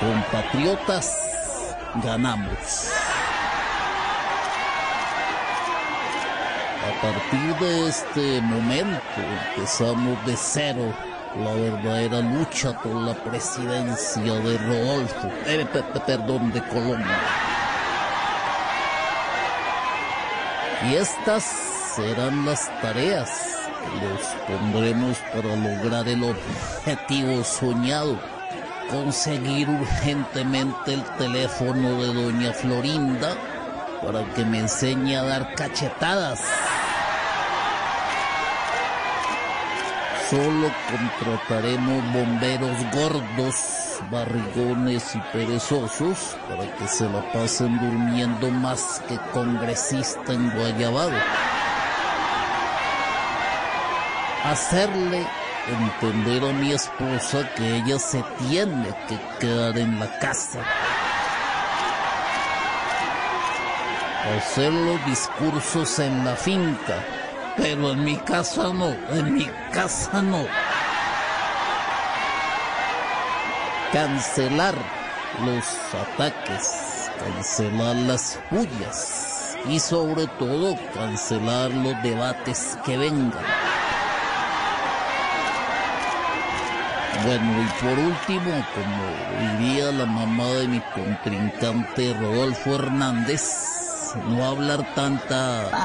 Compatriotas, ganamos. A partir de este momento empezamos de cero la verdadera lucha por la presidencia de Rodolfo, eh, pe- pe- perdón, de Colombia. Y estas serán las tareas los pondremos para lograr el objetivo soñado. Conseguir urgentemente el teléfono de doña Florinda para que me enseñe a dar cachetadas. Solo contrataremos bomberos gordos, barrigones y perezosos para que se la pasen durmiendo más que congresista en Guayabado. Hacerle entender a mi esposa que ella se tiene que quedar en la casa. Hacer los discursos en la finca, pero en mi casa no, en mi casa no. Cancelar los ataques, cancelar las furias y sobre todo cancelar los debates que vengan. Bueno, y por último, como diría la mamá de mi contrincante Rodolfo Hernández, no hablar tanta...